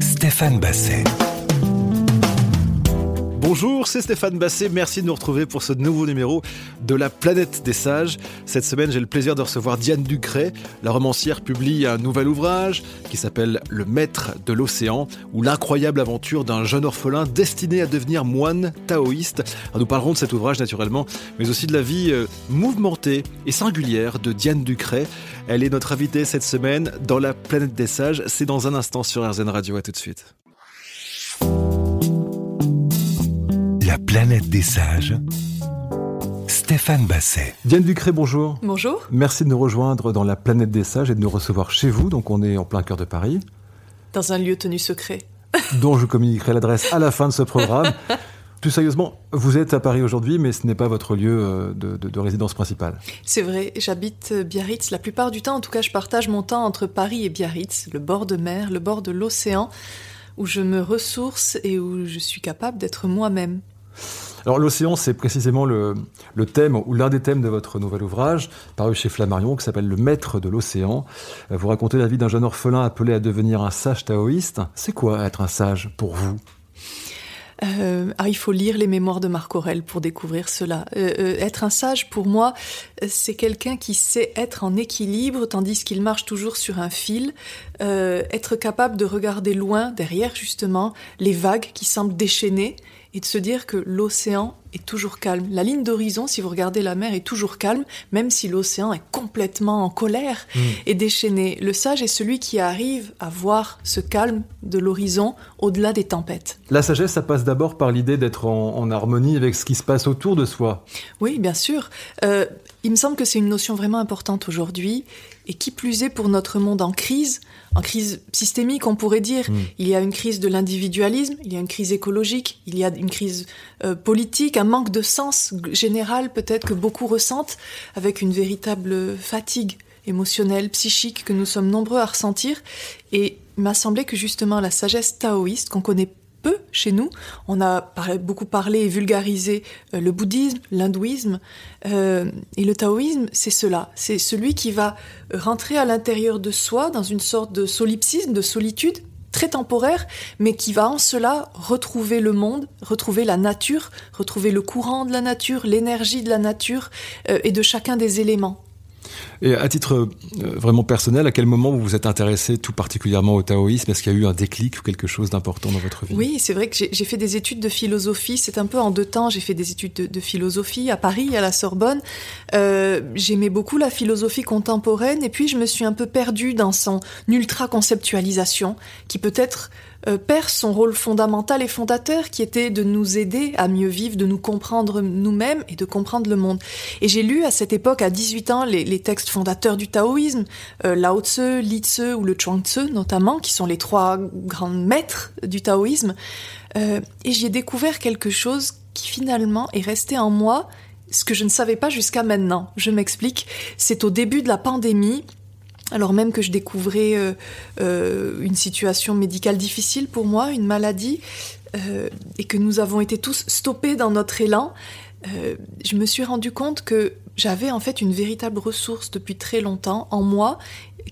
Stéphane Basset. Bonjour, c'est Stéphane Basset. Merci de nous retrouver pour ce nouveau numéro de La planète des sages. Cette semaine, j'ai le plaisir de recevoir Diane Ducret. La romancière publie un nouvel ouvrage qui s'appelle Le maître de l'océan ou l'incroyable aventure d'un jeune orphelin destiné à devenir moine taoïste. nous parlerons de cet ouvrage naturellement, mais aussi de la vie euh, mouvementée et singulière de Diane Ducret. Elle est notre invitée cette semaine dans La planète des sages. C'est dans un instant sur RZN Radio. À tout de suite. La planète des sages. Stéphane Basset. Diane Ducré, bonjour. Bonjour. Merci de nous rejoindre dans la planète des sages et de nous recevoir chez vous. Donc on est en plein cœur de Paris. Dans un lieu tenu secret. dont je communiquerai l'adresse à la fin de ce programme. Plus sérieusement, vous êtes à Paris aujourd'hui, mais ce n'est pas votre lieu euh, de, de résidence principale. C'est vrai, j'habite euh, Biarritz. La plupart du temps, en tout cas, je partage mon temps entre Paris et Biarritz, le bord de mer, le bord de l'océan, où je me ressource et où je suis capable d'être moi-même. Alors l'océan, c'est précisément le, thème ou l'un des thèmes de votre nouvel ouvrage, paru chez Flammarion, qui s'appelle Le Maître de l'océan. Euh, vous racontez la vie d'un jeune orphelin appelé à devenir un sage taoïste. C'est quoi être un sage pour vous? Euh, ah, il faut lire les mémoires de Marc Aurel pour découvrir cela. Euh, être un sage, pour moi, c'est quelqu'un qui sait être en équilibre tandis qu'il marche toujours sur un fil, être capable de regarder loin, derrière justement, les vagues qui semblent déchaînées et de se dire que l'océan est toujours calme. La ligne d'horizon, si vous regardez la mer, est toujours calme, même si l'océan est complètement en colère mm. et déchaîné. Le sage est celui qui arrive à voir ce calme de l'horizon au-delà des tempêtes. La sagesse, ça passe d'abord par l'idée d'être en, harmonie avec ce qui se passe autour de soi. Oui, bien sûr. Euh, il me semble que c'est une notion vraiment importante aujourd'hui, et qui plus est pour notre monde en crise, en crise systémique, on pourrait dire. Mm. Il y a une crise de l'individualisme, il y a une crise écologique, il y a une crise euh, politique, un manque de sens général peut-être que beaucoup ressentent, avec une véritable fatigue émotionnelle, psychique que nous sommes nombreux à ressentir. Et il m'a semblé que justement la sagesse taoïste qu'on connaît chez nous. On a beaucoup parlé et vulgarisé euh, le bouddhisme, l'hindouisme, euh, et le taoïsme, c'est cela. C'est celui qui va rentrer à l'intérieur de soi dans une sorte de solipsisme, de solitude, très temporaire, mais qui va en cela retrouver le monde, retrouver la nature, retrouver le courant de la nature, l'énergie de la nature euh, et de chacun des éléments. Et à titre euh, vraiment personnel, à quel moment vous vous êtes intéressé tout particulièrement au taoïsme? Est-ce qu'il y a eu un déclic ou quelque chose d'important dans votre vie? Oui, c'est vrai que j'ai fait des études de philosophie. C'est un peu en deux temps. J'ai fait des études de, philosophie à Paris, à la Sorbonne. Euh, J'aimais beaucoup la philosophie contemporaine et puis je me suis un peu perdue dans son ultra-conceptualisation qui peut-être perd son rôle fondamental et fondateur qui était de nous aider à mieux vivre, de nous comprendre nous-mêmes et de comprendre le monde. Et j'ai lu à cette époque, à 18 ans, les, textes fondateurs du taoïsme, euh, Lao Tzu, Li Tzu ou le Chuang Tzu notamment, qui sont les trois grands maîtres du taoïsme. Euh, et j'y ai découvert quelque chose qui finalement est resté en moi, ce que je ne savais pas jusqu'à maintenant. Je m'explique. C'est au début de la pandémie, alors même que je découvrais euh, euh, une situation médicale difficile pour moi, une maladie, euh, et que nous avons été tous stoppés dans notre élan, je me suis rendu compte que j'avais en fait une véritable ressource depuis très longtemps en moi,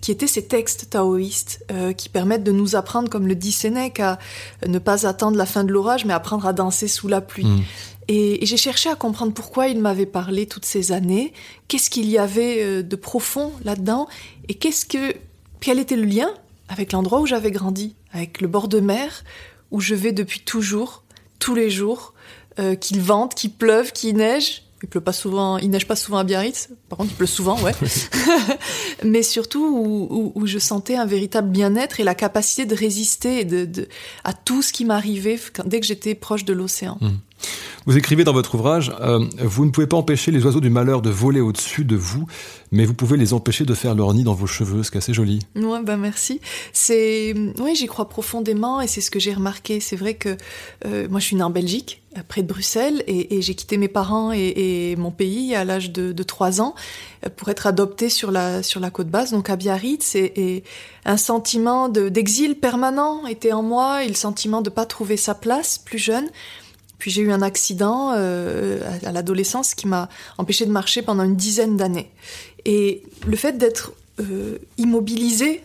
qui étaient ces textes taoïstes qui permettent de nous apprendre, comme le dit Sénèque, à ne pas attendre la fin de l'orage, mais apprendre à danser sous la pluie. Mmh. Et, j'ai cherché à comprendre pourquoi il m'avait parlé toutes ces années, qu'est-ce qu'il y avait euh, de profond là-dedans, et qu'est-ce que, quel était le lien avec l'endroit où j'avais grandi, avec le bord de mer où je vais depuis toujours, tous les jours, euh, qu'il vente, qu'il pleuve, qu'il neige. Il pleut pas souvent, il neige pas souvent à Biarritz. Par contre, il pleut souvent, ouais. Mais surtout où, où, je sentais un véritable bien-être et la capacité de résister de, de, à tout ce qui m'arrivait dès que j'étais proche de l'océan. Mmh. Vous écrivez dans votre ouvrage, euh, vous ne pouvez pas empêcher les oiseaux du malheur de voler au-dessus de vous, mais vous pouvez les empêcher de faire leur nid dans vos cheveux, ce qui est assez joli. Ouais, bah merci. C'est, oui, j'y crois profondément et c'est ce que j'ai remarqué. C'est vrai que euh, moi, je suis née en Belgique, près de Bruxelles, et, j'ai quitté mes parents et, mon pays à l'âge de, de 3 ans euh, pour être adoptée sur la sur la côte basse, donc à Biarritz, et, un sentiment d'exil permanent était en moi, et le sentiment de pas trouver sa place plus jeune. Puis j'ai eu un accident euh, à, l'adolescence qui m'a empêché de marcher pendant une dizaine d'années. Et le fait d'être euh, immobilisé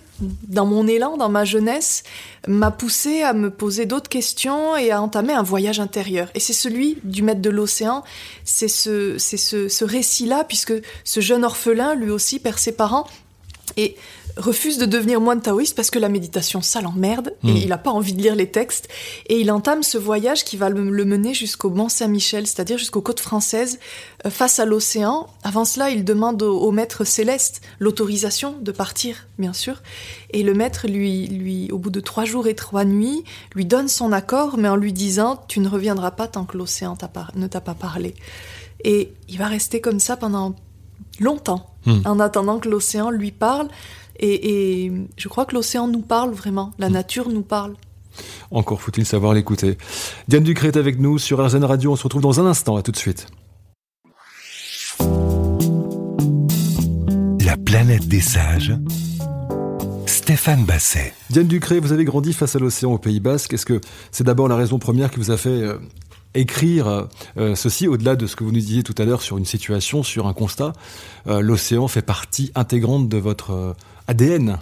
dans mon élan, dans ma jeunesse, m'a poussé à me poser d'autres questions et à entamer un voyage intérieur. Et c'est celui du maître de l'océan. C'est ce, c'est ce, ce récit-là, puisque ce jeune orphelin, lui aussi, perd ses parents. Et refuse de devenir moine taoïste parce que la méditation, ça l'emmerde, et hmm. il n'a pas envie de lire les textes. Et il entame ce voyage qui va le, mener jusqu'au Mont Saint-Michel, c'est-à-dire jusqu'aux côtes françaises, euh, face à l'océan. Avant cela, il demande au, maître céleste l'autorisation de partir, bien sûr. Et le maître, lui, lui, au bout de trois jours et trois nuits, lui donne son accord, mais en lui disant Tu ne reviendras pas tant que l'océan ne t'a pas parlé. Et il va rester comme ça pendant longtemps, hmm. en attendant que l'océan lui parle. Et, je crois que l'océan nous parle vraiment, la hmm. nature nous parle. Encore faut-il savoir l'écouter. Diane Ducré est avec nous sur RZN Radio. On se retrouve dans un instant. À tout de suite. La planète des sages. Stéphane Basset. Diane Ducré, vous avez grandi face à l'océan au Pays Basque. Est-ce que c'est d'abord la raison première qui vous a fait euh, écrire euh, ceci au-delà de ce que vous nous disiez tout à l'heure sur une situation, sur un constat euh, L'océan fait partie intégrante de votre ADN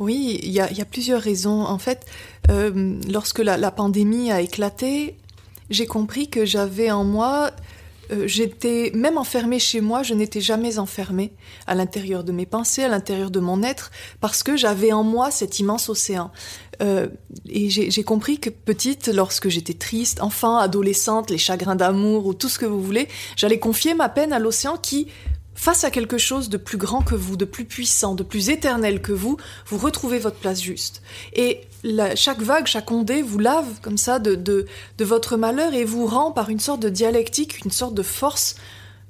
Oui, il y, a, plusieurs raisons. En fait, euh, lorsque la, pandémie a éclaté, j'ai compris que j'avais en moi euh, j'étais même enfermée chez moi, je n'étais jamais enfermée à l'intérieur de mes pensées, à l'intérieur de mon être, parce que j'avais en moi cet immense océan. Euh, et j'ai compris que petite, lorsque j'étais triste, enfant, adolescente, les chagrins d'amour ou tout ce que vous voulez, j'allais confier ma peine à l'océan qui face à quelque chose de plus grand que vous, de plus puissant, de plus éternel que vous, vous retrouvez votre place juste. Et chaque vague, chaque ondée vous lave comme ça de, votre malheur et vous rend par une sorte de dialectique, une sorte de force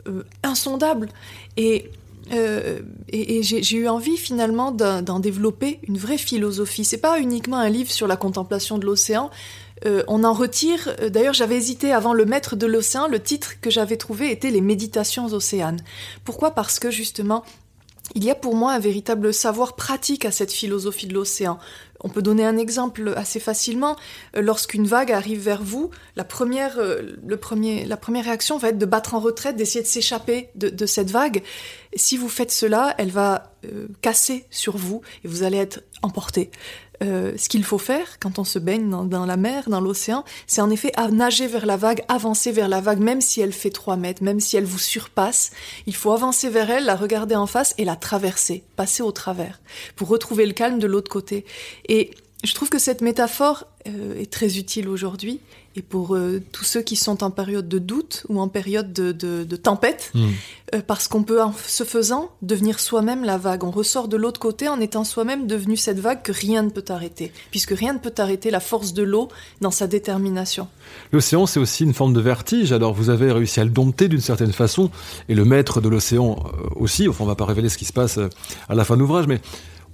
euh, insondable. Et, euh, et, j'ai eu envie finalement d'en développer une vraie philosophie. C'est pas uniquement un livre sur la contemplation de l'océan, euh, on en retire, euh, d'ailleurs j'avais hésité avant le maître de l'océan, le titre que j'avais trouvé était les méditations océanes. Pourquoi? Parce que justement, il y a pour moi un véritable savoir pratique à cette philosophie de l'océan. On peut donner un exemple assez facilement. Euh, lorsqu'une vague arrive vers vous, la première, le premier, la première réaction va être de battre en retraite, d'essayer de s'échapper de, cette vague. Si vous faites cela, elle va casser sur vous et vous allez être emporté. Euh, ce qu'il faut faire quand on se baigne dans, la mer, dans l'océan, c'est en effet nager vers la vague, avancer vers la vague, même si elle fait 3 mètres, même si elle vous surpasse. Il faut avancer vers elle, la regarder en face et la traverser, passer au travers, pour retrouver le calme de l'autre côté. Et je trouve que cette métaphore euh, est très utile aujourd'hui et pour euh, tous ceux qui sont en période de doute ou en période de, tempête, hmm. euh, parce qu'on peut en se faisant devenir soi-même la vague. On ressort de l'autre côté en étant soi-même devenu cette vague que rien ne peut arrêter, puisque rien ne peut arrêter la force de l'eau dans sa détermination. L'océan, c'est aussi une forme de vertige, alors vous avez réussi à le dompter d'une certaine façon, et le maître de l'océan aussi, enfin on va pas révéler ce qui se passe à la fin de l'ouvrage, mais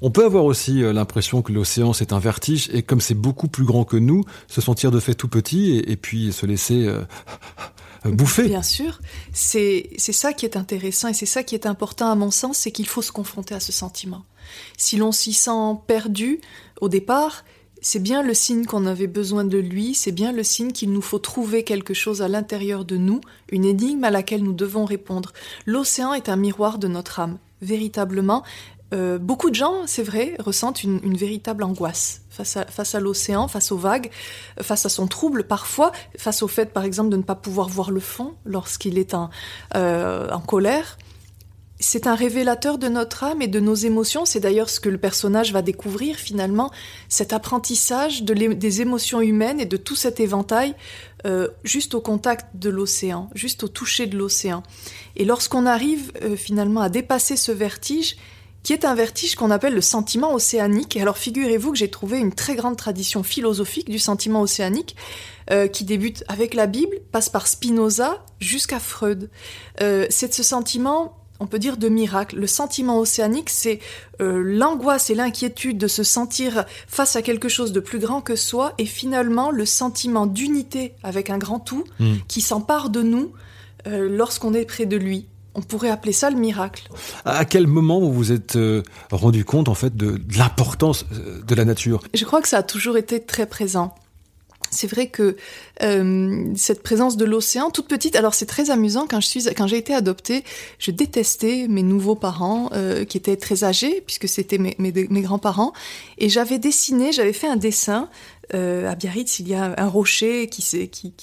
on peut avoir aussi euh, l'impression que l'océan c'est un vertige et comme c'est beaucoup plus grand que nous, se sentir de fait tout petit et, puis se laisser euh, bouffer. Bien sûr, c'est ça qui est intéressant et c'est ça qui est important à mon sens, c'est qu'il faut se confronter à ce sentiment. Si l'on s'y sent perdu au départ, c'est bien le signe qu'on avait besoin de lui, c'est bien le signe qu'il nous faut trouver quelque chose à l'intérieur de nous, une énigme à laquelle nous devons répondre. L'océan est un miroir de notre âme. Véritablement, euh, beaucoup de gens, c'est vrai, ressentent une, véritable angoisse face à, l'océan, face aux vagues, face à son trouble parfois, face au fait par exemple de ne pas pouvoir voir le fond lorsqu'il est en, euh, colère. C'est un révélateur de notre âme et de nos émotions. C'est d'ailleurs ce que le personnage va découvrir finalement, cet apprentissage de des émotions humaines et de tout cet éventail euh, juste au contact de l'océan, juste au toucher de l'océan. Et lorsqu'on arrive finalement à dépasser ce vertige, qui est un vertige qu'on appelle le sentiment océanique. Et alors figurez-vous que j'ai trouvé une très grande tradition philosophique du sentiment océanique euh, qui débute avec la Bible, passe par Spinoza jusqu'à Freud. Euh, c'est ce sentiment on peut dire de miracle. Le sentiment océanique, c'est euh, l'angoisse et l'inquiétude de se sentir face à quelque chose de plus grand que soi, et finalement le sentiment d'unité avec un grand tout hmm. qui s'empare de nous lorsqu'on est près de lui. On pourrait appeler ça le miracle. À quel moment vous vous êtes euh, rendu compte en fait de, l'importance euh, de la nature? Je crois que ça a toujours été très présent. c'est vrai que euh, cette présence de l'océan, toute petite, alors c'est très amusant quand je suis, quand j'ai été adoptée, je détestais mes nouveaux parents euh, qui étaient très âgés puisque c'était mes, mes, mes grands-parents, et j'avais dessiné, j'avais fait un dessin euh, à Biarritz, il y a un rocher qui,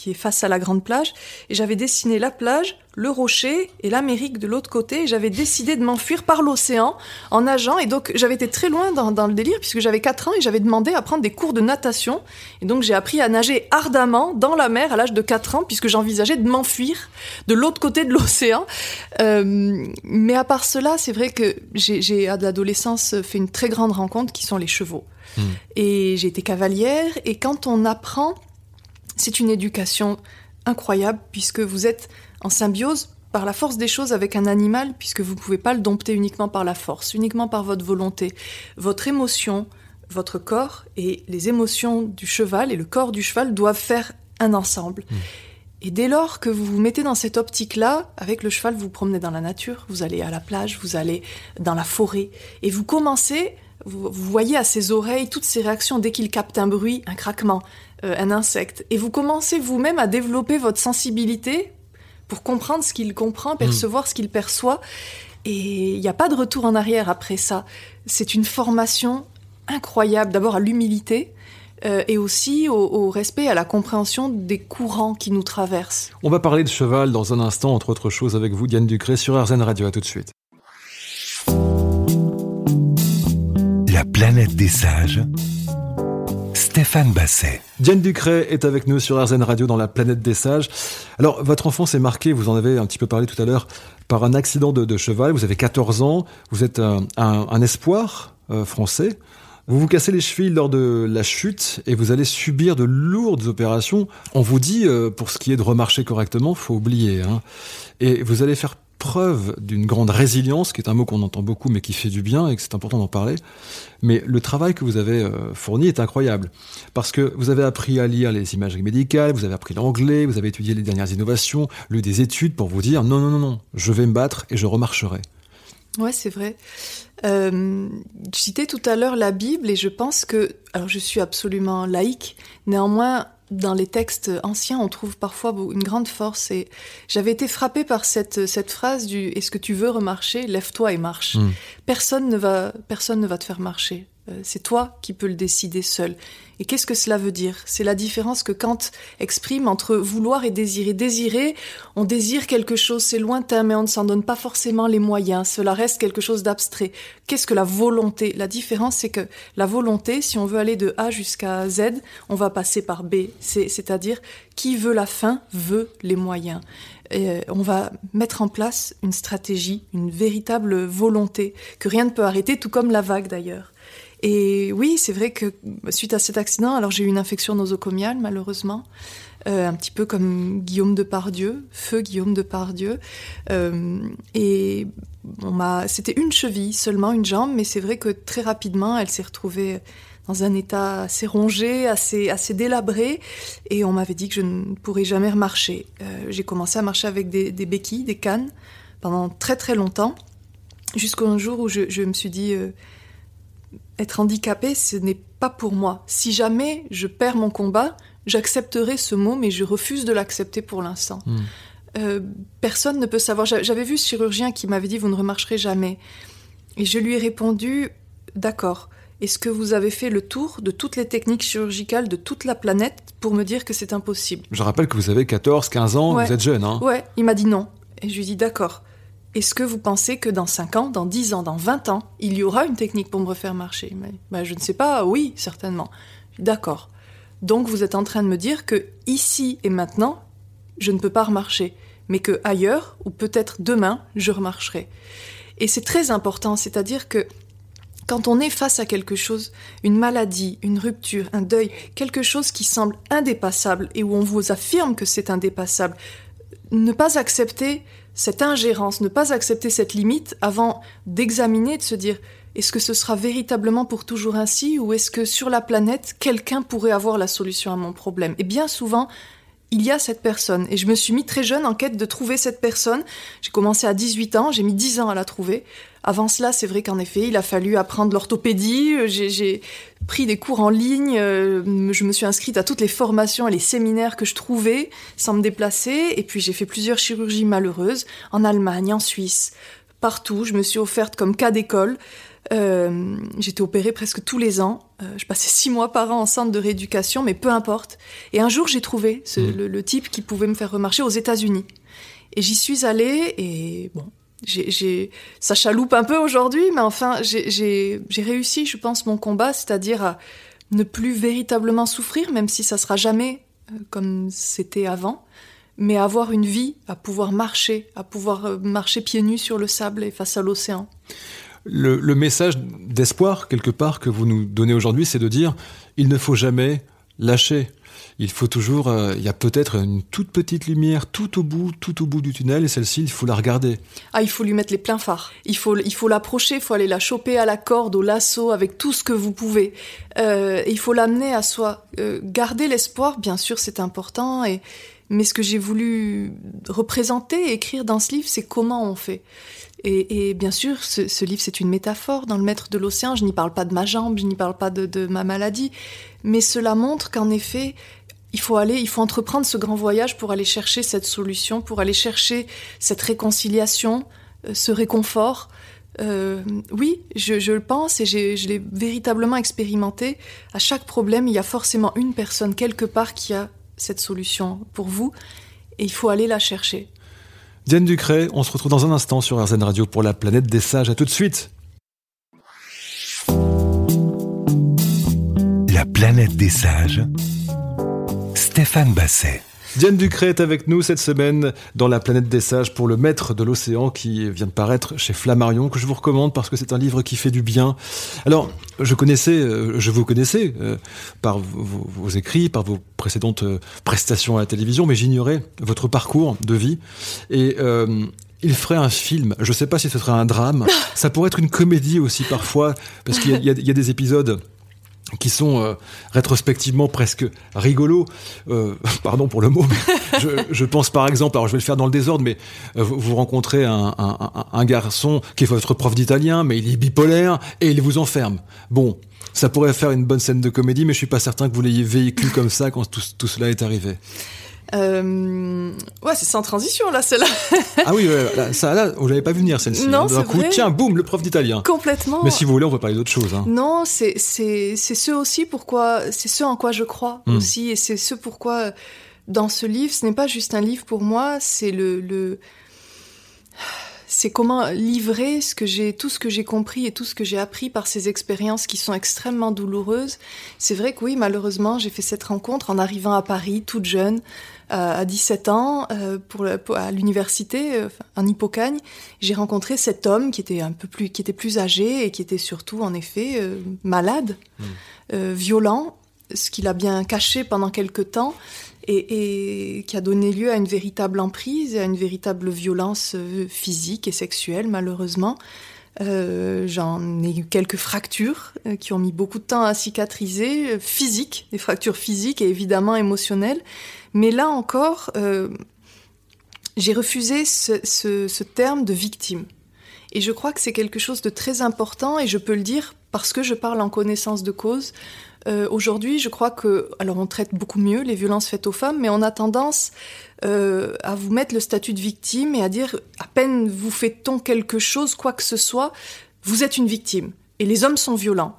est, face à la grande plage. Et j'avais dessiné la plage, le rocher et l'Amérique de l'autre côté. J'avais décidé de m'enfuir par l'océan en nageant. Et donc j'avais été très loin dans, dans le délire puisque j'avais 4 ans et j'avais demandé à prendre des cours de natation. Et donc j'ai appris à nager ardemment dans la mer à l'âge de 4 ans puisque j'envisageais de m'enfuir de l'autre côté de l'océan. Euh, mais à part cela, c'est vrai que j'ai à l'adolescence fait une très grande rencontre qui sont les chevaux. Hmm. Et j'ai été cavalière. Et quand on apprend, c'est une éducation incroyable puisque vous êtes en symbiose par la force des choses avec un animal, puisque vous ne pouvez pas le dompter uniquement par la force, uniquement par votre volonté. Votre émotion, votre corps et les émotions du cheval et le corps du cheval doivent faire un ensemble. Hmm. Et dès lors que vous vous mettez dans cette optique-là, avec le cheval, vous vous promenez dans la nature, vous allez à la plage, vous allez dans la forêt, et vous commencez vous, voyez à ses oreilles toutes ces réactions dès qu'il capte un bruit, un craquement, euh, un insecte. Et vous commencez vous-même à développer votre sensibilité pour comprendre ce qu'il comprend, percevoir ce qu'il perçoit. Et il n'y a pas de retour en arrière après ça. C'est une formation incroyable, d'abord à l'humilité, euh, et aussi au, au, respect, à la compréhension des courants qui nous traversent. On va parler de cheval dans un instant, entre autres choses, avec vous, Diane Ducré, sur RZN Radio. À tout de suite. La planète des sages. Stéphane Basset. Diane Ducret est avec nous sur RZN Radio dans la planète des sages. Alors, votre enfance est marquée, vous en avez un petit peu parlé tout à l'heure, par un accident de, cheval. Vous avez 14 ans, vous êtes un, espoir euh, français. Vous vous cassez les chevilles lors de la chute et vous allez subir de lourdes opérations. On vous dit, euh, pour ce qui est de remarcher correctement, faut oublier. Hein. Et vous allez faire preuve d'une grande résilience, qui est un mot qu'on entend beaucoup mais qui fait du bien et que c'est important d'en parler. Mais le travail que vous avez euh, fourni est incroyable parce que vous avez appris à lire les imageries médicales, vous avez appris l'anglais, vous avez étudié les dernières innovations, lu des études pour vous dire non, non, non, non, je vais me battre et je remarcherai. Ouais, c'est vrai. Euh, citais tout à l'heure la Bible et je pense que, alors je suis absolument laïque, néanmoins dans les textes anciens, on trouve parfois une grande force. Et j'avais été frappée par cette, cette phrase du Est-ce que tu veux remarcher? Lève-toi et marche. Hmm. Personne, ne va, personne ne va te faire marcher. Euh, c'est toi qui peux le décider seul. Et qu'est-ce que cela veut dire? C'est la différence que Kant exprime entre vouloir et désirer. Désirer, on désire quelque chose, c'est lointain, mais on ne s'en donne pas forcément les moyens. Cela reste quelque chose d'abstrait. Qu'est-ce que la volonté? La différence, c'est que la volonté, si on veut aller de A jusqu'à Z, on va passer par B. C'est-à-dire, qui veut la fin veut les moyens. Et on va mettre en place une stratégie, une véritable volonté que rien ne peut arrêter, tout comme la vague d'ailleurs. Et oui, c'est vrai que suite à cet accident, alors j'ai eu une infection nosocomiale malheureusement, euh, un petit peu comme Guillaume de Pardieu, feu Guillaume de Pardieu. Euh, et on m'a, c'était une cheville seulement, une jambe, mais c'est vrai que très rapidement, elle s'est retrouvée dans un état assez rongé, assez, assez délabré, et on m'avait dit que je ne pourrais jamais remarcher. Euh, j'ai commencé à marcher avec des, béquilles, des cannes, pendant très très longtemps, jusqu'au jour où je, me suis dit être handicapé, ce n'est pas pour moi. Si jamais je perds mon combat, j'accepterai ce mot, mais je refuse de l'accepter pour l'instant. Hmm. Euh, personne ne peut savoir. J'avais vu ce chirurgien qui m'avait dit vous ne remarcherez jamais. Et je lui ai répondu d'accord. Est-ce que vous avez fait le tour de toutes les techniques chirurgicales de toute la planète pour me dire que c'est impossible? Je rappelle que vous avez 14, 15 ans, vous êtes jeune. Hein ouais, il m'a dit non. Et je lui ai dit d'accord. Est-ce que vous pensez que dans 5 ans, dans 10 ans, dans 20 ans, il y aura une technique pour me refaire marcher? Mais Je ne sais pas, oui, certainement. D'accord. Donc vous êtes en train de me dire que ici et maintenant, je ne peux pas remarcher, mais que ailleurs, ou peut-être demain, je remarcherai. Et c'est très important, c'est-à-dire que quand on est face à quelque chose, une maladie, une rupture, un deuil, quelque chose qui semble indépassable et où on vous affirme que c'est indépassable, ne pas accepter cette ingérence, ne pas accepter cette limite avant d'examiner, de se dire est-ce que ce sera véritablement pour toujours ainsi ou est-ce que sur la planète, quelqu'un pourrait avoir la solution à mon problème? Et bien souvent, il y a cette personne. Et je me suis mis très jeune en quête de trouver cette personne. J'ai commencé à 18 ans, j'ai mis 10 ans à la trouver. Avant cela, c'est vrai qu'en effet, il a fallu apprendre l'orthopédie. J'ai pris des cours en ligne. Euh, je me suis inscrite à toutes les formations et les séminaires que je trouvais sans me déplacer. Et puis j'ai fait plusieurs chirurgies malheureuses en Allemagne, en Suisse, partout. Je me suis offerte comme cas d'école. Euh, j'étais opérée presque tous les ans. Euh, je passais six mois par an en centre de rééducation, mais peu importe. Et un jour, j'ai trouvé mmh. le, type qui pouvait me faire remarcher aux États-Unis. Et j'y suis allée, et bon, j'ai, ça chaloupe un peu aujourd'hui, mais enfin, j'ai réussi, je pense, mon combat, c'est-à-dire à ne plus véritablement souffrir, même si ça sera jamais euh, comme c'était avant, mais avoir une vie, à pouvoir marcher, à pouvoir marcher pieds nus sur le sable et face à l'océan. Le, message d'espoir, quelque part, que vous nous donnez aujourd'hui, c'est de dire il ne faut jamais lâcher. Il faut toujours, euh, il y a peut-être une toute petite lumière tout au bout, tout au bout du tunnel, et celle-ci, il faut la regarder. Ah, il faut lui mettre les pleins phares. Il faut, il faut l'approcher, il faut aller la choper à la corde, au lasso, avec tout ce que vous pouvez. Euh, il faut l'amener à soi. Euh, garder l'espoir, bien sûr, c'est important, et, mais ce que j'ai voulu représenter écrire dans ce livre, c'est comment on fait. Et, bien sûr, ce, livre, c'est une métaphore. Dans le Maître de l'océan, je n'y parle pas de ma jambe, je n'y parle pas de, ma maladie, mais cela montre qu'en effet, il faut aller, il faut entreprendre ce grand voyage pour aller chercher cette solution, pour aller chercher cette réconciliation, euh, ce réconfort. Euh, oui, je, le pense et je l'ai véritablement expérimenté. À chaque problème, il y a forcément une personne quelque part qui a cette solution pour vous et il faut aller la chercher. Diane Ducret, on se retrouve dans un instant sur RZN Radio pour la planète des sages. À tout de suite. La planète des sages. Stéphane Basset. Diane Ducré est avec nous cette semaine dans La planète des sages pour le maître de l'océan qui vient de paraître chez Flammarion, que je vous recommande parce que c'est un livre qui fait du bien. Alors, je connaissais, euh, je vous connaissais euh, par vos, écrits, par vos précédentes euh, prestations à la télévision, mais j'ignorais votre parcours de vie. Et il ferait un film. Je ne sais pas si ce serait un drame. Ça pourrait être une comédie aussi parfois, parce qu'il y, y, a des épisodes qui sont euh, rétrospectivement presque rigolos. Euh, pardon pour le mot, mais je, je, pense par exemple, alors je vais le faire dans le désordre, mais euh, vous, rencontrez un, un, un, garçon qui est votre prof d'italien, mais il est bipolaire et il vous enferme. Bon, ça pourrait faire une bonne scène de comédie, mais je suis pas certain que vous l'ayez vécu comme ça quand tout, tout cela est arrivé. Euh... Ouais, c'est sans transition là, celle-là. ah oui, ouais, ça là, vous l'avez pas vu venir celle-ci. Non, D'un coup, tiens, boum, le prof d'italien. Complètement. Mais si vous voulez, on peut parler d'autre chose. Hein. Non, c'est c'est c'est ce aussi pourquoi c'est ce en quoi je crois hmm. aussi, et c'est ce pourquoi dans ce livre, ce n'est pas juste un livre pour moi, c'est le le c'est comment livrer ce que j'ai, tout ce que j'ai compris et tout ce que j'ai appris par ces expériences qui sont extrêmement douloureuses. C'est vrai que oui, malheureusement, j'ai fait cette rencontre en arrivant à Paris, toute jeune, euh, à 17 ans, euh, pour, à l'université, euh, en Hippocagne. J'ai rencontré cet homme qui était un peu plus, qui était plus âgé et qui était surtout, en effet, malade, mmh. violent, ce qu'il a bien caché pendant quelque temps et, qui a donné lieu à une véritable emprise et à une véritable violence euh, physique et sexuelle, malheureusement. Euh, j'en ai eu quelques fractures euh, qui ont mis beaucoup de temps à cicatriser, physiques, des fractures physiques et évidemment émotionnelles. Mais là encore, j'ai refusé ce, terme de victime. Et je crois que c'est quelque chose de très important et je peux le dire parce que je parle en connaissance de cause. Euh, aujourd'hui, je crois que, alors on traite beaucoup mieux les violences faites aux femmes, mais on a tendance euh, à vous mettre le statut de victime et à dire à peine vous fait-on quelque chose, quoi que ce soit, vous êtes une victime. Et les hommes sont violents.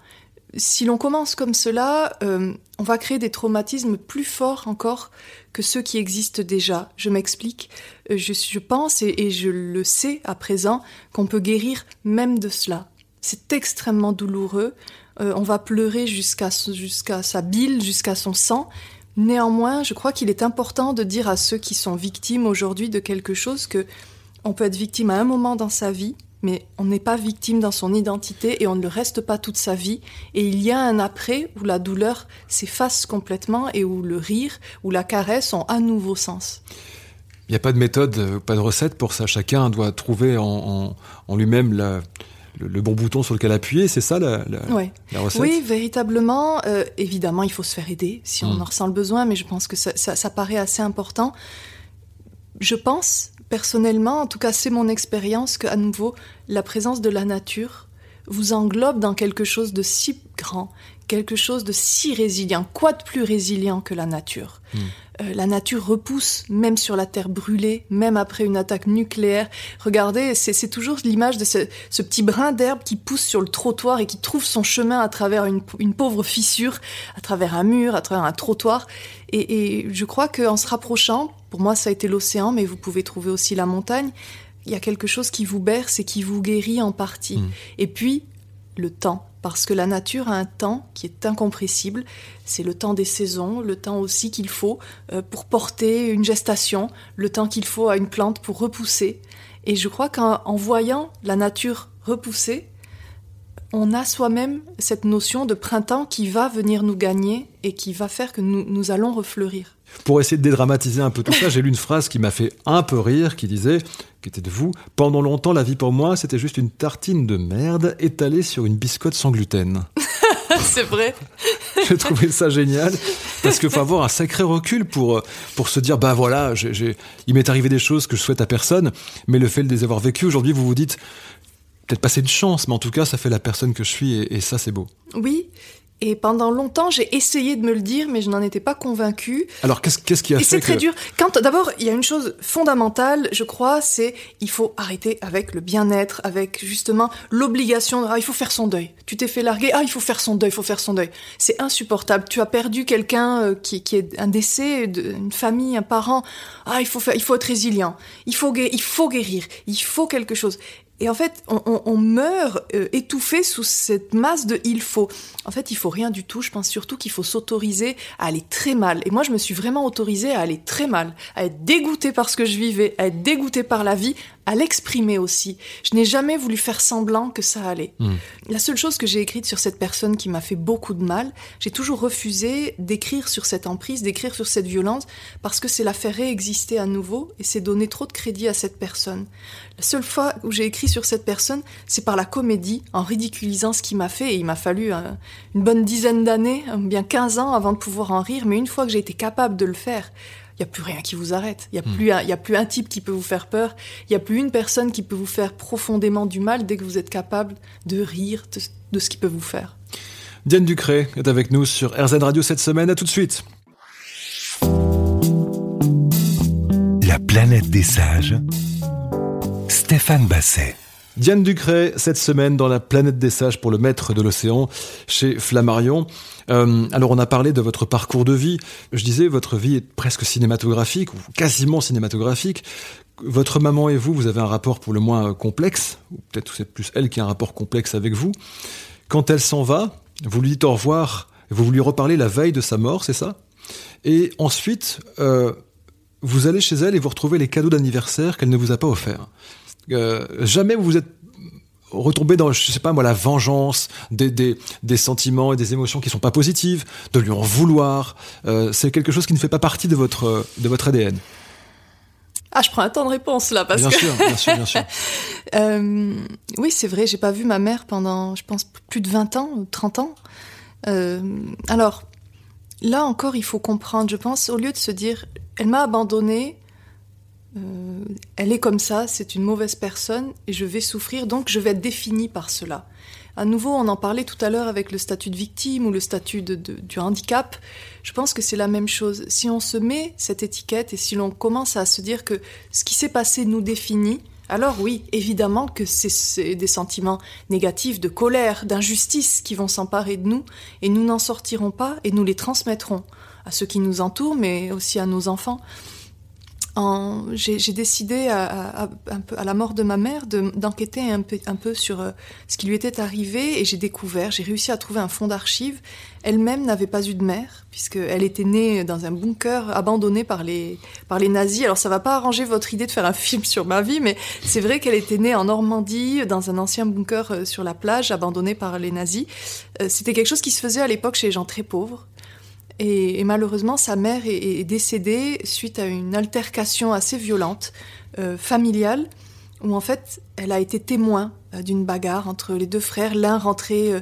Si l'on commence comme cela, euh, on va créer des traumatismes plus forts encore que ceux qui existent déjà. Je m'explique. Je, pense et je le sais à présent qu'on peut guérir même de cela. C'est extrêmement douloureux. Euh, on va pleurer jusqu'à sa bile, jusqu'à son sang. Néanmoins, je crois qu'il est important de dire à ceux qui sont victimes aujourd'hui de quelque chose que on peut être victime à un moment dans sa vie, mais on n'est pas victime dans son identité et on ne le reste pas toute sa vie. Et il y a un après où la douleur s'efface complètement et où le rire ou la caresse ont un nouveau sens. Il n'y a pas de méthode, pas de recette pour ça. Chacun doit trouver en lui-même la, le, bon bouton sur lequel appuyer. C'est ça la, la, recette? Oui, véritablement. Euh, évidemment, il faut se faire aider si on hmm. en ressent le besoin, mais je pense que ça, ça, ça paraît assez important. Je pense personnellement, en tout cas c'est mon expérience, qu'à nouveau, la présence de la nature vous englobe dans quelque chose de si grand, quelque chose de si résilient. Quoi de plus résilient que la nature hmm. euh, La nature repousse, même sur la terre brûlée, même après une attaque nucléaire. Regardez, c'est toujours l'image de ce, petit brin d'herbe qui pousse sur le trottoir et qui trouve son chemin à travers une, pauvre fissure, à travers un mur, à travers un trottoir. Et, et je crois qu'en se rapprochant, pour moi ça a été l'océan, mais vous pouvez trouver aussi la montagne, il y a quelque chose qui vous berce et qui vous guérit en partie. Hmm. Et puis, le temps, parce que la nature a un temps qui est incompressible. C'est le temps des saisons, le temps aussi qu'il faut euh, pour porter une gestation, le temps qu'il faut à une plante pour repousser. Et je crois qu'en voyant la nature repousser, on a soi-même cette notion de printemps qui va venir nous gagner et qui va faire que nous, nous allons refleurir. Pour essayer de dédramatiser un peu tout ça, j'ai lu une phrase qui m'a fait un peu rire, qui disait, qui était de vous, Pendant longtemps, la vie pour moi, c'était juste une tartine de merde étalée sur une biscotte sans gluten. C'est vrai. j'ai trouvé ça génial, parce qu'il faut avoir un sacré recul pour, pour se dire, bah voilà, il m'est arrivé des choses que je souhaite à personne, mais le fait de les avoir vécues, aujourd'hui, vous vous dites, peut-être passer une chance, mais en tout cas, ça fait la personne que je suis, et, et ça, c'est beau. Oui, et pendant longtemps, j'ai essayé de me le dire, mais je n'en étais pas convaincue. Alors, qu'est-ce qu'est-ce qui a et c'est très dur. Quand d'abord, il y a une chose fondamentale, je crois, c'est il faut arrêter avec le bien-être, avec justement l'obligation. Ah, il faut faire son deuil. Tu t'es fait larguer. Ah, il faut faire son deuil. Il faut faire son deuil. C'est insupportable. Tu as perdu quelqu'un euh, qui, qui est un décès, une famille, un parent. Ah, il faut faire. Il faut être résilient. Il faut il faut guérir. Il faut quelque chose. Et en fait, on, meurt euh, étouffé sous cette masse de il faut. En fait, il faut rien du tout. Je pense surtout qu'il faut s'autoriser à aller très mal. Et moi, je me suis vraiment autorisée à aller très mal, à être dégoûtée par ce que je vivais, à être dégoûtée par la vie, à l'exprimer aussi. Je n'ai jamais voulu faire semblant que ça allait. Hmm. La seule chose que j'ai écrite sur cette personne qui m'a fait beaucoup de mal, j'ai toujours refusé d'écrire sur cette emprise, d'écrire sur cette violence, parce que c'est la faire réexister à nouveau et c'est donner trop de crédit à cette personne. La seule fois où j'ai écrit sur cette personne, c'est par la comédie, en ridiculisant ce qu'il m'a fait, et il m'a fallu euh, une bonne dizaine d'années, bien 15 ans avant de pouvoir en rire, mais une fois que j'ai été capable de le faire, il n'y a plus rien qui vous arrête. Il n'y a, hmm. plus un, a plus un type qui peut vous faire peur. Il n'y a plus une personne qui peut vous faire profondément du mal dès que vous êtes capable de rire de, ce qu'il peut vous faire. Diane Ducré est avec nous sur RZN Radio cette semaine. À tout de suite. La planète des sages. Stéphane Basset. Diane Ducret, cette semaine dans la planète des sages pour le maître de l'océan chez Flammarion. Euh, alors on a parlé de votre parcours de vie. Je disais, votre vie est presque cinématographique, ou quasiment cinématographique. Votre maman et vous, vous avez un rapport pour le moins complexe, ou peut-être c'est plus elle qui a un rapport complexe avec vous. Quand elle s'en va, vous lui dites au revoir, vous lui reparlez la veille de sa mort, c'est ça? Et ensuite, euh, vous allez chez elle et vous retrouvez les cadeaux d'anniversaire qu'elle ne vous a pas offerts. Euh, jamais vous vous êtes retombé dans, je sais pas moi, la vengeance, des, des, des sentiments et des émotions qui sont pas positives, de lui en vouloir. Euh, c'est quelque chose qui ne fait pas partie de votre, de votre ADN. Ah, je prends un temps de réponse là parce bien que. Sûr, bien sûr, bien sûr. euh, oui, c'est vrai. J'ai pas vu ma mère pendant, je pense, plus de 20 ans ou 30 ans. Euh, alors, là encore, il faut comprendre. Je pense, au lieu de se dire, elle m'a abandonnée, euh, elle est comme ça, c'est une mauvaise personne et je vais souffrir, donc je vais être définie par cela. À nouveau, on en parlait tout à l'heure avec le statut de victime ou le statut de, du handicap. Je pense que c'est la même chose. Si on se met cette étiquette et si l'on commence à se dire que ce qui s'est passé nous définit, alors oui, évidemment que c'est des sentiments négatifs, de colère, d'injustice qui vont s'emparer de nous et nous n'en sortirons pas et nous les transmettrons à ceux qui nous entourent, mais aussi à nos enfants j'ai décidé à, la mort de ma mère d'enquêter un, peu, sur euh, ce qui lui était arrivé et j'ai découvert, j'ai réussi à trouver un fonds d'archives. Elle-même n'avait pas eu de mère puisqu'elle était née dans un bunker abandonné par les, par les nazis. Alors ça va pas arranger votre idée de faire un film sur ma vie, mais c'est vrai qu'elle était née en Normandie dans un ancien bunker euh, sur la plage abandonné par les nazis. Euh, c'était quelque chose qui se faisait à l'époque chez les gens très pauvres. Et, malheureusement, sa mère est, décédée suite à une altercation assez violente, euh, familiale, où en fait elle a été témoin euh, d'une bagarre entre les deux frères, l'un rentré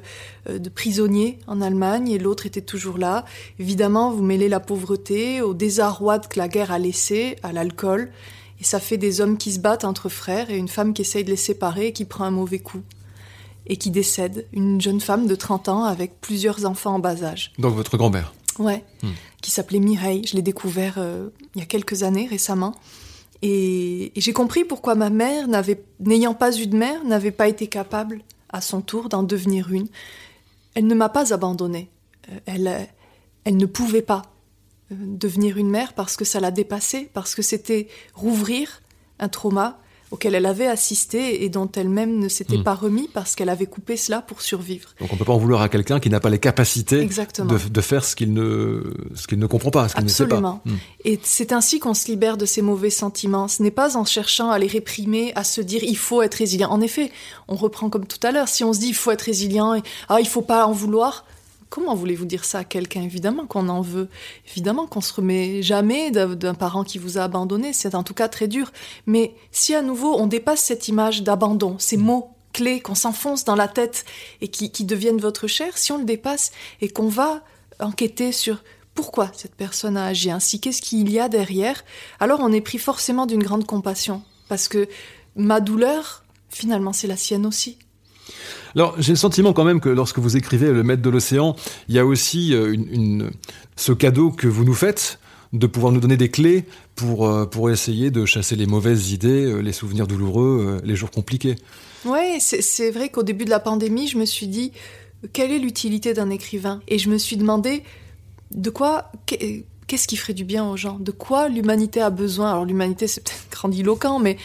de prisonnier en Allemagne et l'autre était toujours là. Évidemment, vous mêlez la pauvreté au désarroi que la guerre a laissé, à l'alcool, et ça fait des hommes qui se battent entre frères et une femme qui essaye de les séparer et qui prend un mauvais coup et qui décède, une jeune femme de 30 ans avec plusieurs enfants en bas âge. Donc votre grand-mère Ouais, hmm. qui s'appelait Mireille. Je l'ai découvert euh, il y a quelques années récemment. Et, j'ai compris pourquoi ma mère, n'ayant pas eu de mère, n'avait pas été capable à son tour d'en devenir une. Elle ne m'a pas abandonnée. Euh, elle, elle ne pouvait pas euh, devenir une mère parce que ça l'a dépassée, parce que c'était rouvrir un trauma auquel elle avait assisté et dont elle-même ne s'était hmm. pas remis parce qu'elle avait coupé cela pour survivre. Donc on ne peut pas en vouloir à quelqu'un qui n'a pas les capacités de, de, faire ce qu'il ne, ce qu'il ne comprend pas, ce qu'il ne sait pas. Absolument. Hmm. Et c'est ainsi qu'on se libère de ces mauvais sentiments. Ce n'est pas en cherchant à les réprimer, à se dire il faut être résilient. En effet, on reprend comme tout à l'heure, si on se dit il faut être résilient, et, ah il faut pas en vouloir, Comment voulez-vous dire ça à quelqu'un? Évidemment qu'on en veut. Évidemment qu'on se remet jamais d'un parent qui vous a abandonné. C'est en tout cas très dur. Mais si à nouveau on dépasse cette image d'abandon, ces mots clés qu'on s'enfonce dans la tête et qui, deviennent votre chair, si on le dépasse et qu'on va enquêter sur pourquoi cette personne a agi ainsi, qu'est-ce qu'il y a derrière, alors on est pris forcément d'une grande compassion. Parce que ma douleur, finalement, c'est la sienne aussi. Alors, j'ai le sentiment quand même que lorsque vous écrivez Le Maître de l'Océan, il y a aussi euh, ce cadeau que vous nous faites de pouvoir nous donner des clés pour, euh, pour essayer de chasser les mauvaises idées, euh, les souvenirs douloureux, les jours compliqués. Oui, c'est vrai qu'au début de la pandémie, je me suis dit, quelle est l'utilité d'un écrivain? Et je me suis demandé, de quoi, qu'est-ce qui ferait du bien aux gens? De quoi l'humanité a besoin? Alors l'humanité, c'est peut-être grandiloquent, mais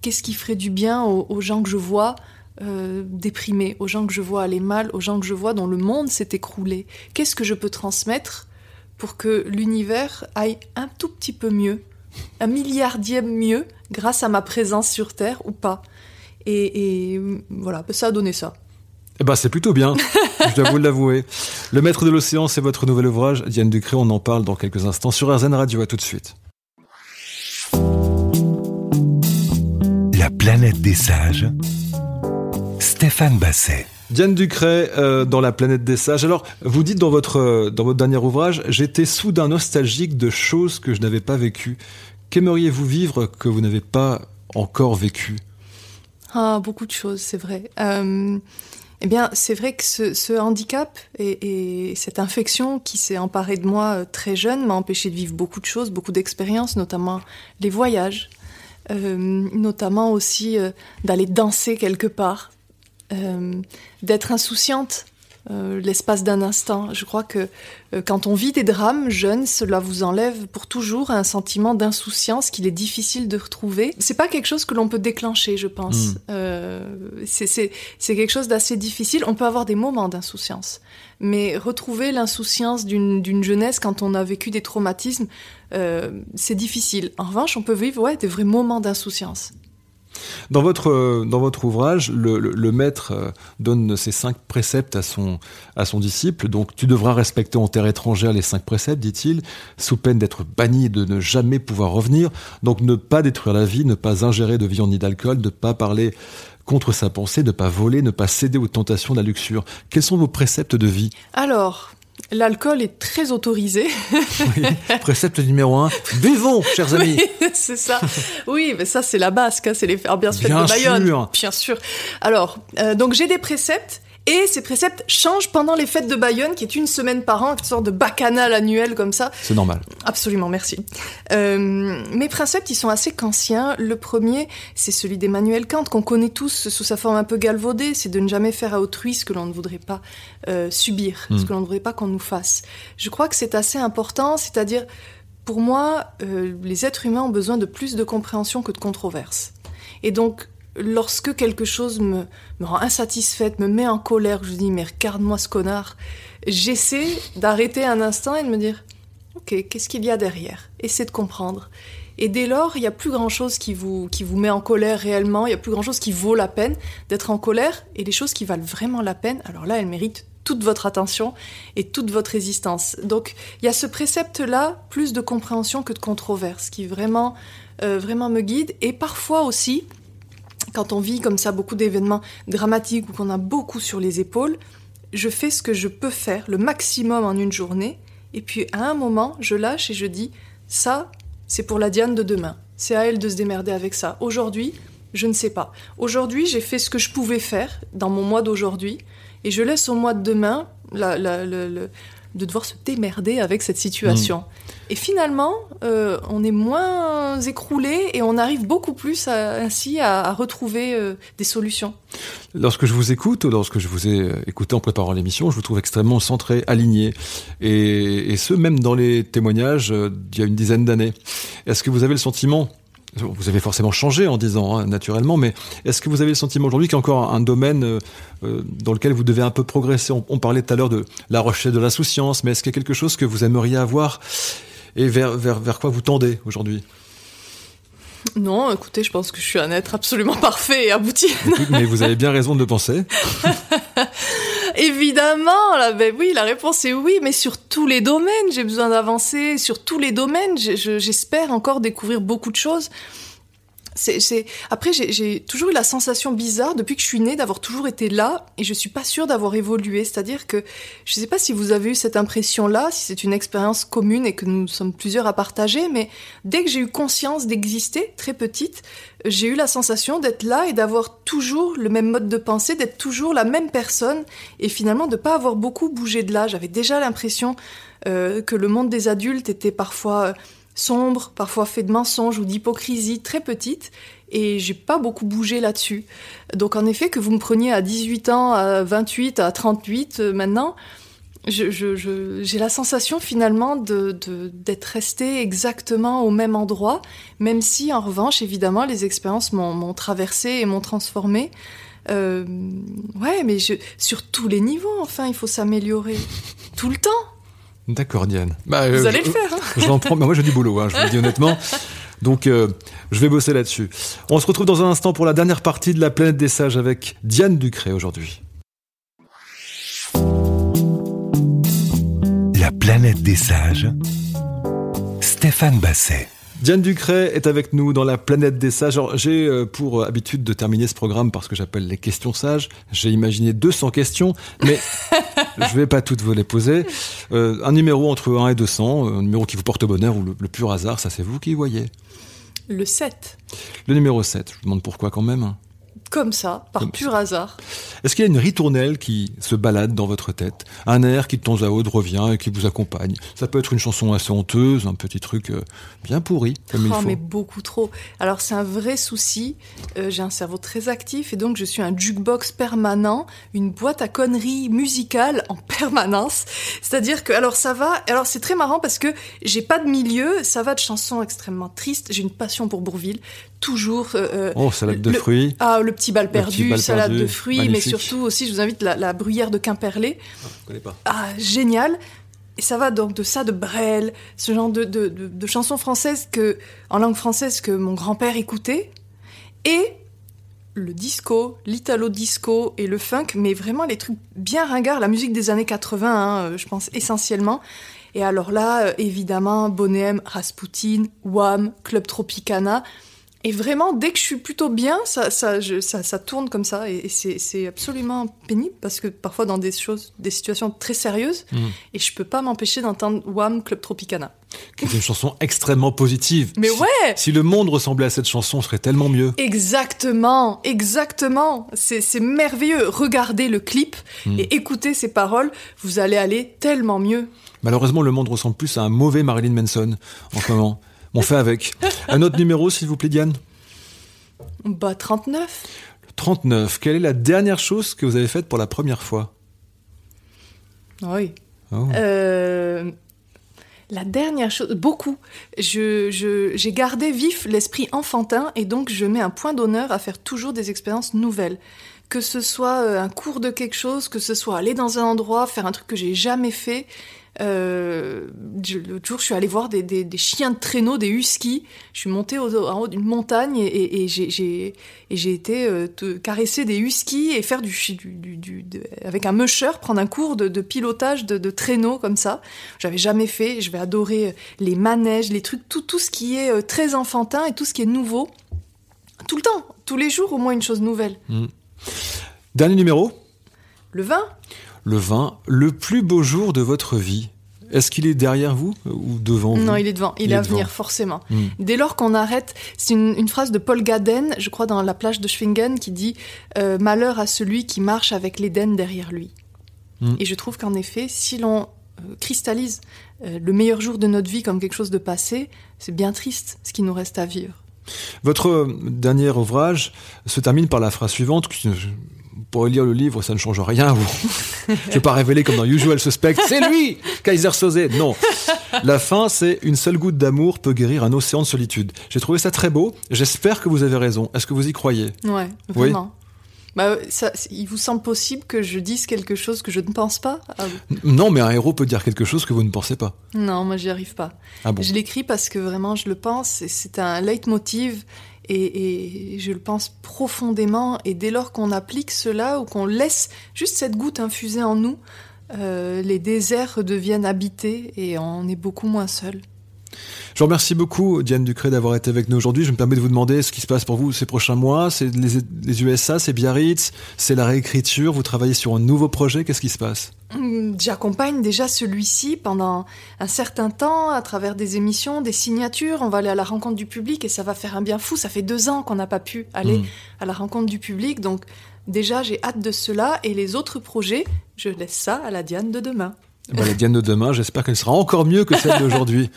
qu'est-ce qui ferait du bien aux gens que je vois? Euh, déprimés, aux gens que je vois aller mal, aux gens que je vois dont le monde s'est écroulé. Qu'est-ce que je peux transmettre pour que l'univers aille un tout petit peu mieux, un milliardième mieux, grâce à ma présence sur Terre ou pas? Et, voilà, ça a donné ça. Eh ben, c'est plutôt bien, je dois vous l'avouer. Le Maître de l'Océan, c'est votre nouvel ouvrage. Diane Ducré, on en parle dans quelques instants sur RZN Radio. À tout de suite. La planète des sages Stéphane Basset. Diane Ducret euh, dans La planète des sages. Alors, vous dites dans votre, euh, dans votre dernier ouvrage, j'étais soudain nostalgique de choses que je n'avais pas vécues. Qu'aimeriez-vous vivre que vous n'avez pas encore vécu Ah, beaucoup de choses, c'est vrai. Euh, eh bien, c'est vrai que ce, handicap et, et, cette infection qui s'est emparée de moi très jeune m'a empêché de vivre beaucoup de choses, beaucoup d'expériences, notamment les voyages, notamment aussi d'aller danser quelque part. Euh, d'être insouciante euh, l'espace d'un instant. Je crois que euh, quand on vit des drames jeunes, cela vous enlève pour toujours un sentiment d'insouciance qu'il est difficile de retrouver. C'est pas quelque chose que l'on peut déclencher, je pense. Mm. c'est quelque chose d'assez difficile. On peut avoir des moments d'insouciance, mais retrouver l'insouciance d'une jeunesse quand on a vécu des traumatismes, c'est difficile. En revanche, on peut vivre ouais, des vrais moments d'insouciance. Dans votre, euh, dans ouvrage, le, maître euh, donne ses cinq préceptes à son, à son disciple. Donc, tu devras respecter en terre étrangère les cinq préceptes, dit-il, sous peine d'être banni et de ne jamais pouvoir revenir. Donc, ne pas détruire la vie, ne pas ingérer de viande ni d'alcool, ne pas parler contre sa pensée, ne pas voler, ne pas céder aux tentations de la luxure. Quels sont vos préceptes de vie? Alors, L'alcool est très autorisé. oui, précepte numéro un, buvons, chers amis. c'est ça. Oui, mais ça c'est la basque, hein, c'est les bien sûr de Bayonne. Bien sûr. Alors, euh, donc j'ai des préceptes et ces préceptes changent pendant les fêtes de Bayonne, qui est une semaine par an, une sorte de bacchanal annuel comme ça. C'est normal. Absolument, merci. Euh, mes préceptes, ils sont assez kantiens. Le premier, c'est celui d'Emmanuel Kant, qu'on connaît tous sous sa forme un peu galvaudée, c'est de ne jamais faire à autrui ce que l'on ne voudrait pas euh, subir, ce hmm. que l'on ne voudrait pas qu'on nous fasse. Je crois que c'est assez important, c'est-à-dire, pour moi, euh, les êtres humains ont besoin de plus de compréhension que de controverse. Et donc, lorsque quelque chose me, me rend insatisfaite, me met en colère, je dis mais regarde-moi ce connard, j'essaie d'arrêter un instant et de me dire ok, qu'est-ce qu'il y a derrière? Essaie de comprendre. Et dès lors, il n'y a plus grand-chose qui vous, qui vous met en colère réellement, il n'y a plus grand-chose qui vaut la peine d'être en colère, et les choses qui valent vraiment la peine, alors là, elles méritent toute votre attention et toute votre résistance. Donc il y a ce précepte-là, plus de compréhension que de controverse, qui vraiment, euh, vraiment me guide, et parfois aussi, quand on vit comme ça beaucoup d'événements dramatiques ou qu'on a beaucoup sur les épaules, je fais ce que je peux faire, le maximum en une journée, et puis à un moment, je lâche et je dis, ça, c'est pour la Diane de demain. C'est à elle de se démerder avec ça. Aujourd'hui, je ne sais pas. Aujourd'hui, j'ai fait ce que je pouvais faire dans mon mois d'aujourd'hui, et je laisse au mois de demain de devoir se démerder avec cette situation. Mmh. Et finalement, euh, on est moins écroulé et on arrive beaucoup plus ainsi à, retrouver euh, des solutions. Lorsque je vous écoute, lorsque je vous ai euh, écouté en préparant l'émission, je vous trouve extrêmement centré, aligné, et, ce même dans les témoignages d'il y a une dizaine d'années. Est-ce que vous avez le sentiment vous avez forcément changé en disant hein, naturellement, mais est-ce que vous avez le sentiment aujourd'hui qu'il y a encore un domaine dans lequel vous devez un peu progresser? On, parlait tout à l'heure de la recherche de l'insouciance, mais est-ce qu'il y a quelque chose que vous aimeriez avoir et vers, vers, vers quoi vous tendez aujourd'hui? Non, écoutez, je pense que je suis un être absolument parfait et abouti. mais vous avez bien raison de le penser. Évidemment, là, ben oui, la réponse est oui, mais sur tous les domaines, j'ai besoin d'avancer, sur tous les domaines, j'espère encore découvrir beaucoup de choses c'est, Après, j'ai toujours eu la sensation bizarre depuis que je suis née d'avoir toujours été là et je suis pas sûre d'avoir évolué. C'est-à-dire que je sais pas si vous avez eu cette impression-là, si c'est une expérience commune et que nous sommes plusieurs à partager, mais dès que j'ai eu conscience d'exister, très petite, j'ai eu la sensation d'être là et d'avoir toujours le même mode de pensée, d'être toujours la même personne et finalement de pas avoir beaucoup bougé de là. J'avais déjà l'impression euh, que le monde des adultes était parfois sombre, parfois fait de mensonges ou d'hypocrisie très petite, et j'ai pas beaucoup bougé là-dessus. Donc en effet, que vous me preniez à 18 ans, à 28, à 38 euh, maintenant, j'ai la sensation finalement d'être de, resté exactement au même endroit, même si en revanche, évidemment, les expériences m'ont traversé et m'ont transformé. Euh, ouais, mais sur tous les niveaux, enfin, il faut s'améliorer tout le temps. D'accord, Diane. Bah, vous allez le faire. Hein. J'en prends. Bah, moi, je dis boulot, hein, je vous le dis honnêtement. Donc, euh, je vais bosser là-dessus. On se retrouve dans un instant pour la dernière partie de la planète des sages avec Diane Ducré aujourd'hui. La planète des sages. Stéphane Basset. Diane Ducret est avec nous dans la planète des sages. J'ai euh, pour habitude de terminer ce programme par ce que j'appelle les questions sages. J'ai imaginé 200 questions, mais je vais pas toutes vous les poser. Euh, un numéro entre 1 et 200, un numéro qui vous porte bonheur ou le, le pur hasard, ça c'est vous qui voyez. Le 7. Le numéro 7, je vous demande pourquoi quand même comme ça, par pur hasard. Est-ce qu'il y a une ritournelle qui se balade dans votre tête? Un air qui de temps à autre revient et qui vous accompagne? Ça peut être une chanson assez honteuse, un petit truc euh, bien pourri, comme il oh, faut. mais beaucoup trop. Alors c'est un vrai souci. Euh, j'ai un cerveau très actif et donc je suis un jukebox permanent, une boîte à conneries musicale en permanence. C'est-à-dire que, alors ça va, alors c'est très marrant parce que j'ai pas de milieu, ça va de chansons extrêmement tristes. J'ai une passion pour Bourville toujours. Euh, euh, oh, salade de fruits. Ah, le petit bal perdu, salade de fruits, mais surtout aussi, je vous invite la, bruyère de Quimperlé. Ah, connais pas. Ah, génial. Et ça va donc de ça, de Brel, ce genre de, de, de, chansons françaises que, en langue française que mon grand-père écoutait. Et le disco, l'italo-disco et le funk, mais vraiment les trucs bien ringards, la musique des années 80, hein, euh, je pense essentiellement. Et alors là, évidemment, Bonhème, Rasputin, Wham, Club Tropicana. Et vraiment, dès que je suis plutôt bien, ça, ça, ça, ça tourne comme ça. Et, c'est absolument pénible parce que parfois, dans des choses, des situations très sérieuses, mmh. et je peux pas m'empêcher d'entendre Wham Club Tropicana. C'est une chanson extrêmement positive. Mais ouais Si le monde ressemblait à cette chanson, ce serait tellement mieux. Exactement, exactement. C'est merveilleux. Regardez le clip mmh. et écoutez ces paroles, vous allez aller tellement mieux. Malheureusement, le monde ressemble plus à un mauvais Marilyn Manson en ce moment. On fait avec. Un autre numéro, s'il vous plaît, Diane Bah, 39. 39. Quelle est la dernière chose que vous avez faite pour la première fois? Oui. Oh. Euh, la dernière chose, beaucoup. J'ai je, gardé vif l'esprit enfantin et donc je mets un point d'honneur à faire toujours des expériences nouvelles. Que ce soit euh, un cours de quelque chose, que ce soit aller dans un endroit, faire un truc que j'ai jamais fait. Euh, L'autre jour, je suis allée voir des, des, des, chiens de traîneau, des huskies. Je suis montée au, en haut d'une montagne et, et, j'ai été euh, caresser des huskies et faire du, du, du, avec un musher, prendre un cours de, de pilotage de, de, traîneau comme ça. J'avais jamais fait. Je vais adorer les manèges, les trucs, tout, tout ce qui est euh, très enfantin et tout ce qui est nouveau. Tout le temps, tous les jours, au moins une chose nouvelle. Mm. Dernier numéro Le vin? Le vin, le plus beau jour de votre vie. Est-ce qu'il est derrière vous ou devant vous? Non, il est devant. Il, est à venir, forcément. Mm. Dès lors qu'on arrête, c'est une, phrase de Paul Gaden, je crois dans La plage de Schwingen, qui dit euh, Malheur à celui qui marche avec l'Éden derrière lui. Mm. Et je trouve qu'en effet, si l'on euh, cristallise euh, le meilleur jour de notre vie comme quelque chose de passé, c'est bien triste ce qui nous reste à vivre. Votre dernier ouvrage se termine par la phrase suivante. Pour lire le livre, ça ne change rien. Je ne vais pas révéler comme dans Usual Suspect. C'est lui, Kaiser Soze. Non. La fin, c'est une seule goutte d'amour peut guérir un océan de solitude. J'ai trouvé ça très beau. J'espère que vous avez raison. Est-ce que vous y croyez? Ouais, vraiment. Bah, ça, il vous semble possible que je dise quelque chose que je ne pense pas? Ah Non, mais un héros peut dire quelque chose que vous ne pensez pas. Non, moi j'y arrive pas. Ah je l'écris parce que vraiment je le pense, c'est un leitmotiv et, je le pense profondément. Et dès lors qu'on applique cela ou qu'on laisse juste cette goutte infuser en nous, euh, les déserts deviennent habités et on est beaucoup moins seul. Je vous remercie beaucoup, Diane Ducré, d'avoir été avec nous aujourd'hui. Je me permets de vous demander ce qui se passe pour vous ces prochains mois. C'est les, USA, c'est Biarritz, c'est la réécriture. Vous travaillez sur un nouveau projet. Qu'est-ce qui se passe? Hum, J'accompagne déjà celui-ci pendant un certain temps à travers des émissions, des signatures. On va aller à la rencontre du public et ça va faire un bien fou. Ça fait deux ans qu'on n'a pas pu aller hum. à la rencontre du public. Donc déjà, j'ai hâte de cela. Et les autres projets, je laisse ça à la Diane de demain. Bah, la Diane de demain, j'espère qu'elle sera encore mieux que celle d'aujourd'hui.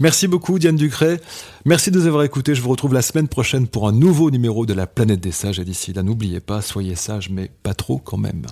Merci beaucoup Diane Ducret. Merci de nous avoir écoutés. Je vous retrouve la semaine prochaine pour un nouveau numéro de la planète des sages. Et d'ici là, n'oubliez pas, soyez sages, mais pas trop quand même.